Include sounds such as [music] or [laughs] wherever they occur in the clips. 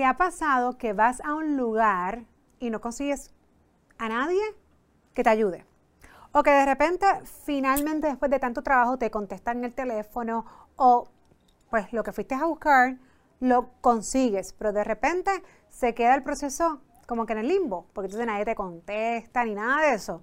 ¿Te ha pasado que vas a un lugar y no consigues a nadie que te ayude? O que de repente, finalmente, después de tanto trabajo, te contestan el teléfono o pues lo que fuiste a buscar, lo consigues, pero de repente se queda el proceso como que en el limbo, porque entonces nadie te contesta ni nada de eso.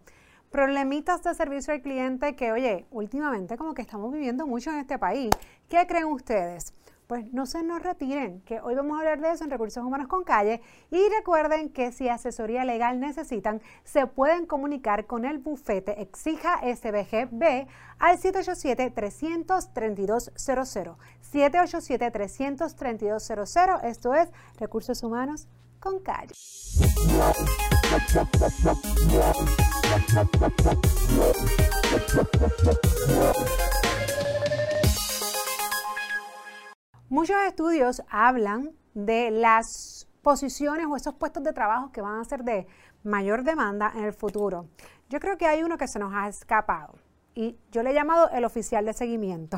Problemitas de servicio al cliente que, oye, últimamente como que estamos viviendo mucho en este país. ¿Qué creen ustedes? Pues no se nos retiren, que hoy vamos a hablar de eso en Recursos Humanos con Calle. Y recuerden que si asesoría legal necesitan, se pueden comunicar con el bufete Exija SBGB al 787-33200. 787-33200. Esto es Recursos Humanos con Calle. Muchos estudios hablan de las posiciones o esos puestos de trabajo que van a ser de mayor demanda en el futuro. Yo creo que hay uno que se nos ha escapado y yo le he llamado el oficial de seguimiento.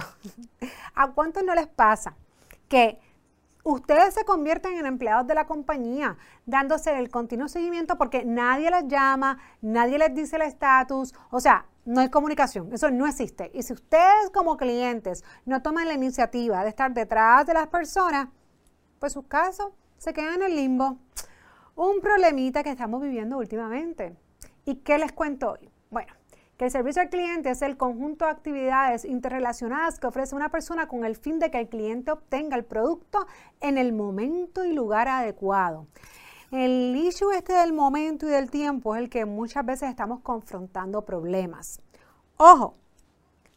[laughs] ¿A cuántos no les pasa que ustedes se convierten en empleados de la compañía, dándose el continuo seguimiento porque nadie les llama, nadie les dice el estatus, o sea, no hay comunicación, eso no existe. Y si ustedes como clientes no toman la iniciativa de estar detrás de las personas, pues sus casos se quedan en el limbo. Un problemita que estamos viviendo últimamente. ¿Y qué les cuento hoy? Bueno, que el servicio al cliente es el conjunto de actividades interrelacionadas que ofrece una persona con el fin de que el cliente obtenga el producto en el momento y lugar adecuado. El issue este del momento y del tiempo es el que muchas veces estamos confrontando problemas. Ojo,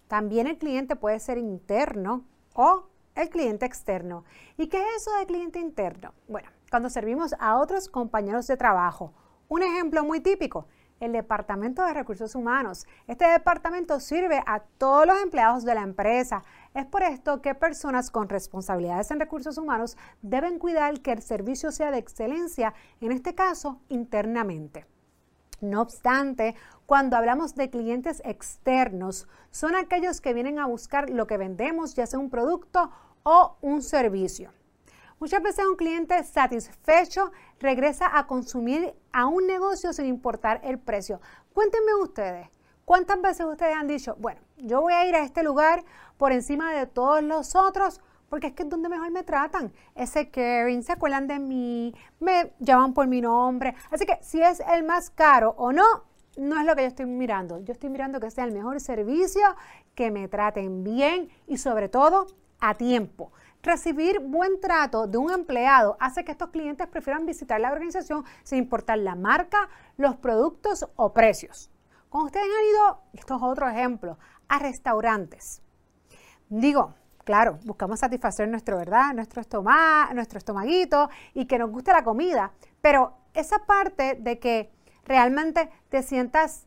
también el cliente puede ser interno o el cliente externo. ¿Y qué es eso de cliente interno? Bueno, cuando servimos a otros compañeros de trabajo. Un ejemplo muy típico, el Departamento de Recursos Humanos. Este departamento sirve a todos los empleados de la empresa. Es por esto que personas con responsabilidades en recursos humanos deben cuidar que el servicio sea de excelencia, en este caso internamente. No obstante, cuando hablamos de clientes externos, son aquellos que vienen a buscar lo que vendemos, ya sea un producto o un servicio. Muchas veces un cliente satisfecho regresa a consumir a un negocio sin importar el precio. Cuéntenme ustedes, ¿cuántas veces ustedes han dicho, bueno, yo voy a ir a este lugar por encima de todos los otros? Porque es que es donde mejor me tratan. Ese caring, se acuerdan de mí, me llaman por mi nombre. Así que si es el más caro o no, no es lo que yo estoy mirando. Yo estoy mirando que sea el mejor servicio, que me traten bien y sobre todo a tiempo. Recibir buen trato de un empleado hace que estos clientes prefieran visitar la organización sin importar la marca, los productos o precios. Cuando ustedes han ido, esto es otro ejemplo, a restaurantes. Digo, claro, buscamos satisfacer nuestro, ¿verdad? Nuestro, estómago, nuestro estomaguito y que nos guste la comida, pero esa parte de que realmente te sientas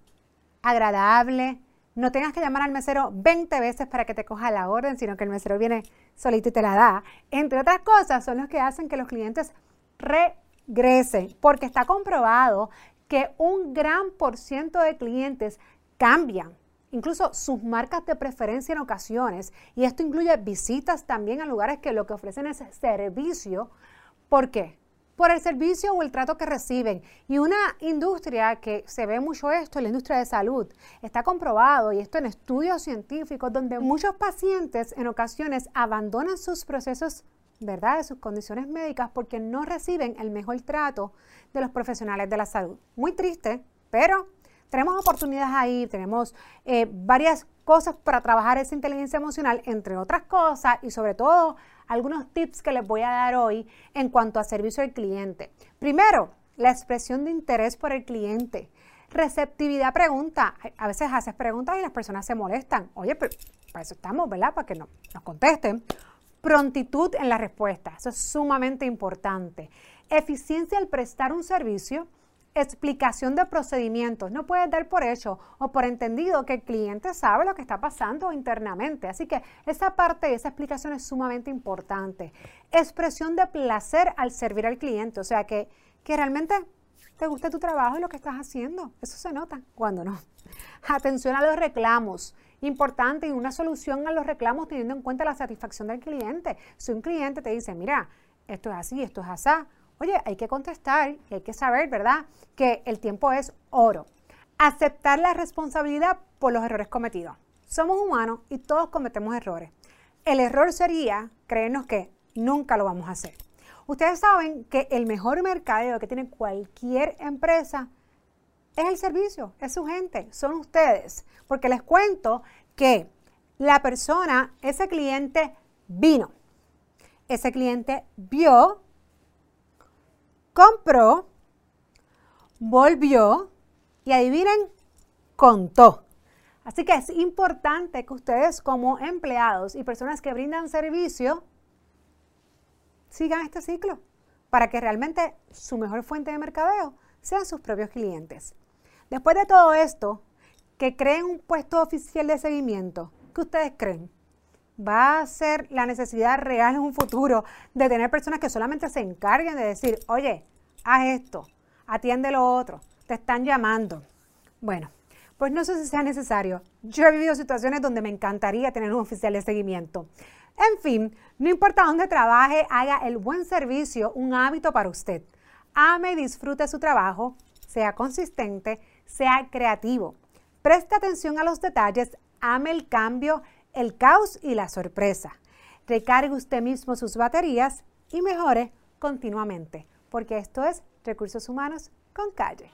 agradable, no tengas que llamar al mesero 20 veces para que te coja la orden, sino que el mesero viene solito y te la da. Entre otras cosas, son los que hacen que los clientes regresen, porque está comprobado que un gran por ciento de clientes cambian incluso sus marcas de preferencia en ocasiones, y esto incluye visitas también a lugares que lo que ofrecen es servicio. ¿Por qué? Por el servicio o el trato que reciben. Y una industria que se ve mucho esto, la industria de salud, está comprobado, y esto en estudios científicos, donde muchos pacientes en ocasiones abandonan sus procesos, ¿verdad?, de sus condiciones médicas porque no reciben el mejor trato de los profesionales de la salud. Muy triste, pero tenemos oportunidades ahí, tenemos eh, varias cosas para trabajar esa inteligencia emocional, entre otras cosas, y sobre todo algunos tips que les voy a dar hoy en cuanto a servicio al cliente. Primero, la expresión de interés por el cliente. Receptividad pregunta. A veces haces preguntas y las personas se molestan. Oye, pero para eso estamos, ¿verdad? Para que no, nos contesten. Prontitud en la respuesta. Eso es sumamente importante. Eficiencia al prestar un servicio explicación de procedimientos. No puedes dar por hecho o por entendido que el cliente sabe lo que está pasando internamente. Así que esa parte, esa explicación es sumamente importante. Expresión de placer al servir al cliente. O sea, que, que realmente te guste tu trabajo y lo que estás haciendo. Eso se nota cuando no. Atención a los reclamos. Importante y una solución a los reclamos teniendo en cuenta la satisfacción del cliente. Si un cliente te dice, mira, esto es así, esto es así, oye, hay que contestar y hay que saber, ¿verdad?, que el tiempo es oro. Aceptar la responsabilidad por los errores cometidos. Somos humanos y todos cometemos errores. El error sería creernos que nunca lo vamos a hacer. Ustedes saben que el mejor mercadeo que tiene cualquier empresa es el servicio, es su gente, son ustedes. Porque les cuento que la persona, ese cliente vino, ese cliente vio, compró, volvió y adivinen, contó. Así que es importante que ustedes como empleados y personas que brindan servicio sigan este ciclo para que realmente su mejor fuente de mercadeo sean sus propios clientes. Después de todo esto, que creen un puesto oficial de seguimiento, ¿qué ustedes creen? ¿Va a ser la necesidad real en un futuro de tener personas que solamente se encarguen de decir, oye, haz esto, atiende lo otro, te están llamando? Bueno, pues no sé si sea necesario. Yo he vivido situaciones donde me encantaría tener un oficial de seguimiento. En fin, no importa dónde trabaje, haga el buen servicio un hábito para usted. Ame y disfrute su trabajo, sea consistente, sea creativo. Preste atención a los detalles, ame el cambio, el caos y la sorpresa. Recargue usted mismo sus baterías y mejore continuamente, porque esto es Recursos Humanos con Calle.